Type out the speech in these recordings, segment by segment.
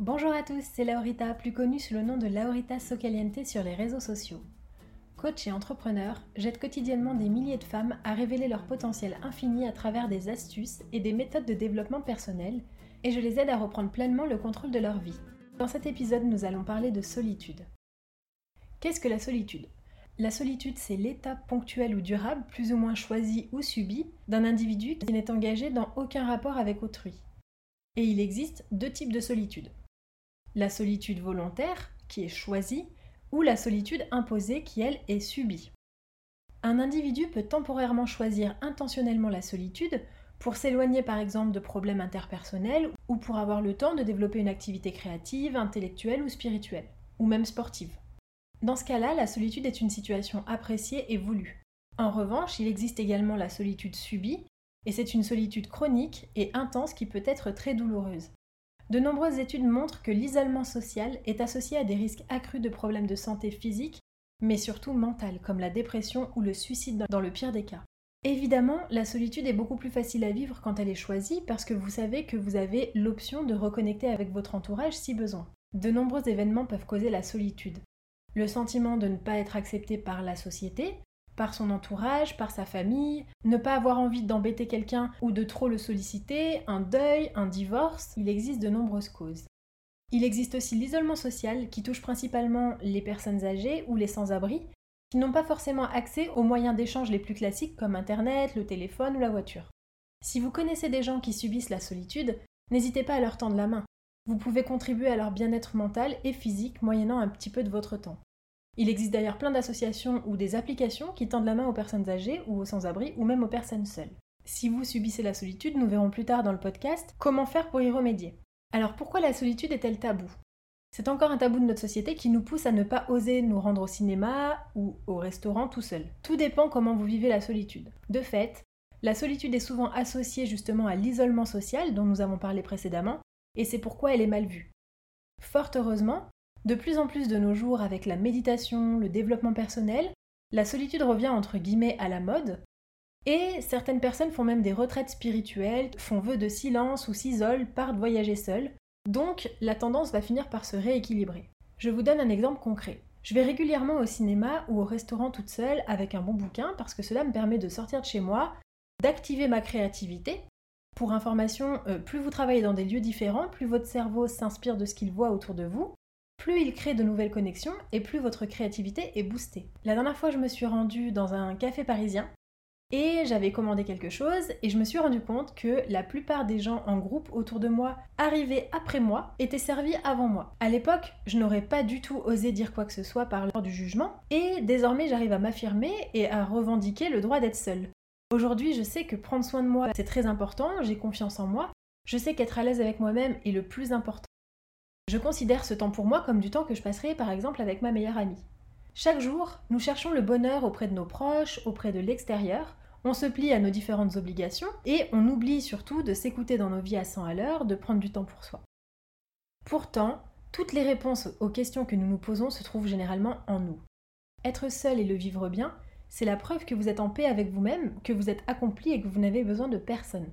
Bonjour à tous, c'est Laurita, plus connue sous le nom de Laurita Socaliente sur les réseaux sociaux. Coach et entrepreneur, j'aide quotidiennement des milliers de femmes à révéler leur potentiel infini à travers des astuces et des méthodes de développement personnel, et je les aide à reprendre pleinement le contrôle de leur vie. Dans cet épisode, nous allons parler de solitude. Qu'est-ce que la solitude? La solitude, c'est l'état ponctuel ou durable, plus ou moins choisi ou subi, d'un individu qui n'est engagé dans aucun rapport avec autrui. Et il existe deux types de solitude. La solitude volontaire, qui est choisie, ou la solitude imposée, qui elle est subie. Un individu peut temporairement choisir intentionnellement la solitude pour s'éloigner par exemple de problèmes interpersonnels ou pour avoir le temps de développer une activité créative, intellectuelle ou spirituelle, ou même sportive. Dans ce cas-là, la solitude est une situation appréciée et voulue. En revanche, il existe également la solitude subie, et c'est une solitude chronique et intense qui peut être très douloureuse. De nombreuses études montrent que l'isolement social est associé à des risques accrus de problèmes de santé physique, mais surtout mental, comme la dépression ou le suicide dans le pire des cas. Évidemment, la solitude est beaucoup plus facile à vivre quand elle est choisie parce que vous savez que vous avez l'option de reconnecter avec votre entourage si besoin. De nombreux événements peuvent causer la solitude. Le sentiment de ne pas être accepté par la société, par son entourage, par sa famille, ne pas avoir envie d'embêter quelqu'un ou de trop le solliciter, un deuil, un divorce, il existe de nombreuses causes. Il existe aussi l'isolement social qui touche principalement les personnes âgées ou les sans-abri qui n'ont pas forcément accès aux moyens d'échange les plus classiques comme Internet, le téléphone ou la voiture. Si vous connaissez des gens qui subissent la solitude, n'hésitez pas à leur tendre la main. Vous pouvez contribuer à leur bien-être mental et physique moyennant un petit peu de votre temps. Il existe d'ailleurs plein d'associations ou des applications qui tendent la main aux personnes âgées ou aux sans-abri ou même aux personnes seules. Si vous subissez la solitude, nous verrons plus tard dans le podcast comment faire pour y remédier. Alors pourquoi la solitude est-elle tabou C'est encore un tabou de notre société qui nous pousse à ne pas oser nous rendre au cinéma ou au restaurant tout seul. Tout dépend comment vous vivez la solitude. De fait, la solitude est souvent associée justement à l'isolement social dont nous avons parlé précédemment, et c'est pourquoi elle est mal vue. Fort heureusement, de plus en plus de nos jours, avec la méditation, le développement personnel, la solitude revient entre guillemets à la mode, et certaines personnes font même des retraites spirituelles, font vœu de silence ou s'isolent, partent voyager seules, donc la tendance va finir par se rééquilibrer. Je vous donne un exemple concret. Je vais régulièrement au cinéma ou au restaurant toute seule avec un bon bouquin parce que cela me permet de sortir de chez moi, d'activer ma créativité. Pour information, euh, plus vous travaillez dans des lieux différents, plus votre cerveau s'inspire de ce qu'il voit autour de vous, plus il crée de nouvelles connexions et plus votre créativité est boostée. La dernière fois, je me suis rendue dans un café parisien et j'avais commandé quelque chose et je me suis rendu compte que la plupart des gens en groupe autour de moi arrivés après moi étaient servis avant moi. À l'époque, je n'aurais pas du tout osé dire quoi que ce soit par l'ordre du jugement et désormais j'arrive à m'affirmer et à revendiquer le droit d'être seule. Aujourd'hui, je sais que prendre soin de moi, c'est très important, j'ai confiance en moi, je sais qu'être à l'aise avec moi-même est le plus important. Je considère ce temps pour moi comme du temps que je passerai par exemple avec ma meilleure amie. Chaque jour, nous cherchons le bonheur auprès de nos proches, auprès de l'extérieur, on se plie à nos différentes obligations et on oublie surtout de s'écouter dans nos vies à 100 à l'heure, de prendre du temps pour soi. Pourtant, Toutes les réponses aux questions que nous nous posons se trouvent généralement en nous. Être seul et le vivre bien, c'est la preuve que vous êtes en paix avec vous-même, que vous êtes accompli et que vous n'avez besoin de personne.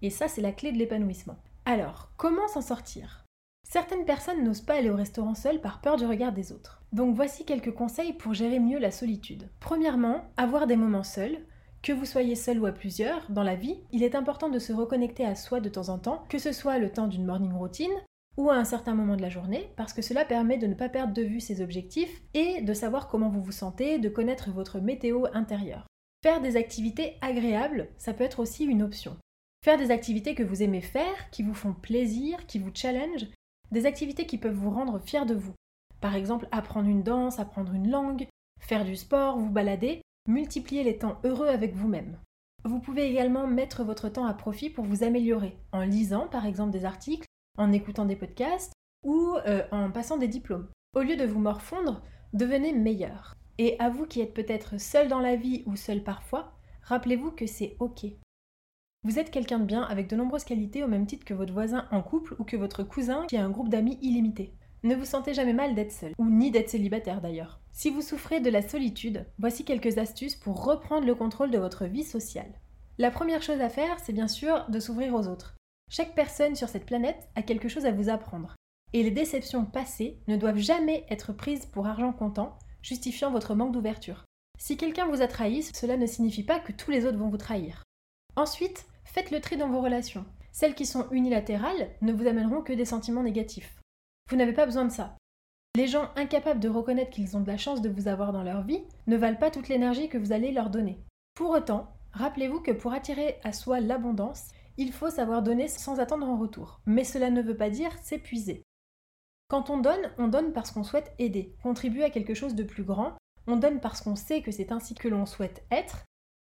Et ça, c'est la clé de l'épanouissement. Alors, comment s'en sortir? Certaines personnes n'osent pas aller au restaurant seul par peur du regard des autres. Donc voici quelques conseils pour gérer mieux la solitude. Premièrement, avoir des moments seuls. Que vous soyez seul ou à plusieurs, dans la vie, il est important de se reconnecter à soi de temps en temps, que ce soit le temps d'une morning routine ou à un certain moment de la journée, parce que cela permet de ne pas perdre de vue ses objectifs et de savoir comment vous vous sentez, de connaître votre météo intérieure. Faire des activités agréables, ça peut être aussi une option. Faire des activités que vous aimez faire, qui vous font plaisir, qui vous challenge, des activités qui peuvent vous rendre fier de vous. Par exemple, apprendre une danse, apprendre une langue, faire du sport, vous balader, multiplier les temps heureux avec vous-même. Vous pouvez également mettre votre temps à profit pour vous améliorer, en lisant par exemple des articles, en écoutant des podcasts ou euh, en passant des diplômes. Au lieu de vous morfondre, devenez meilleur. Et à vous qui êtes peut-être seul dans la vie ou seul parfois, rappelez-vous que c'est OK. Vous êtes quelqu'un de bien avec de nombreuses qualités au même titre que votre voisin en couple ou que votre cousin qui a un groupe d'amis illimité. Ne vous sentez jamais mal d'être seul, ou ni d'être célibataire d'ailleurs. Si vous souffrez de la solitude, voici quelques astuces pour reprendre le contrôle de votre vie sociale. La première chose à faire, c'est bien sûr de s'ouvrir aux autres. Chaque personne sur cette planète a quelque chose à vous apprendre. Et les déceptions passées ne doivent jamais être prises pour argent comptant, justifiant votre manque d'ouverture. Si quelqu'un vous a trahi, cela ne signifie pas que tous les autres vont vous trahir. Ensuite, faites le tri dans vos relations. Celles qui sont unilatérales ne vous amèneront que des sentiments négatifs. Vous n'avez pas besoin de ça. Les gens incapables de reconnaître qu'ils ont de la chance de vous avoir dans leur vie ne valent pas toute l'énergie que vous allez leur donner. Pour autant, rappelez-vous que pour attirer à soi l'abondance, il faut savoir donner sans attendre en retour. Mais cela ne veut pas dire s'épuiser. Quand on donne, on donne parce qu'on souhaite aider, contribuer à quelque chose de plus grand, on donne parce qu'on sait que c'est ainsi que l'on souhaite être,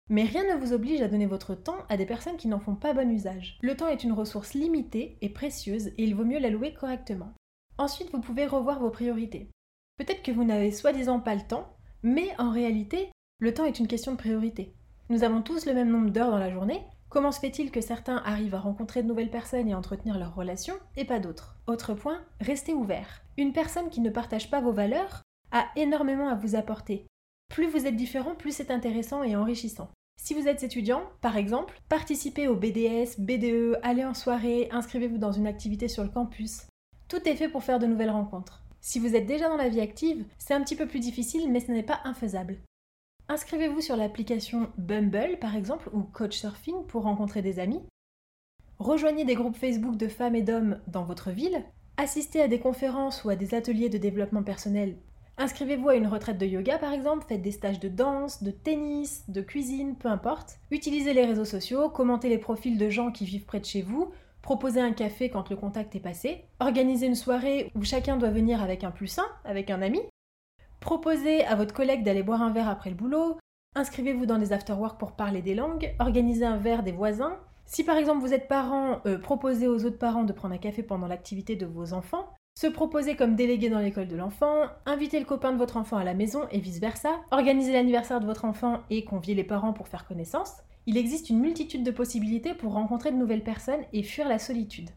mais rien ne vous oblige à donner votre temps à des personnes qui n'en font pas bon usage. Le temps est une ressource limitée et précieuse et il vaut mieux l'allouer correctement. Ensuite, vous pouvez revoir vos priorités. Peut-être que vous n'avez soi-disant pas le temps, mais en réalité, le temps est une question de priorité. Nous avons tous le même nombre d'heures dans la journée. Comment se fait-il que certains arrivent à rencontrer de nouvelles personnes et entretenir leurs relations et pas d'autres? Autre point, restez ouvert. Une personne qui ne partage pas vos valeurs a énormément à vous apporter. Plus vous êtes différent, plus c'est intéressant et enrichissant. Si vous êtes étudiant, par exemple, participez au BDS, BDE, allez en soirée, inscrivez-vous dans une activité sur le campus. Tout est fait pour faire de nouvelles rencontres. Si vous êtes déjà dans la vie active, c'est un petit peu plus difficile, mais ce n'est pas infaisable. Inscrivez-vous sur l'application Bumble, par exemple, ou Couchsurfing pour rencontrer des amis. Rejoignez des groupes Facebook de femmes et d'hommes dans votre ville. Assistez à des conférences ou à des ateliers de développement personnel Inscrivez-vous à une retraite de yoga par exemple, faites des stages de danse, de tennis, de cuisine, peu importe. Utilisez les réseaux sociaux, commentez les profils de gens qui vivent près de chez vous, proposez un café quand le contact est passé, organisez une soirée où chacun doit venir avec un plus un, avec un ami. Proposez à votre collègue d'aller boire un verre après le boulot, inscrivez-vous dans des afterworks pour parler des langues, organisez un verre des voisins. Si par exemple vous êtes parent, euh, proposez aux autres parents de prendre un café pendant l'activité de vos enfants. Se proposer comme délégué dans l'école de l'enfant, inviter le copain de votre enfant à la maison et vice-versa, organiser l'anniversaire de votre enfant et convier les parents pour faire connaissance. Il existe une multitude de possibilités pour rencontrer de nouvelles personnes et fuir la solitude.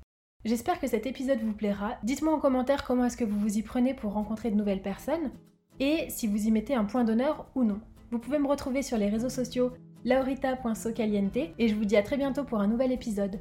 J'espère que cet épisode vous plaira. Dites-moi en commentaire comment est-ce que vous vous y prenez pour rencontrer de nouvelles personnes et si vous y mettez un point d'honneur ou non. Vous pouvez me retrouver sur les réseaux sociaux laurita.socaliente et je vous dis à très bientôt pour un nouvel épisode.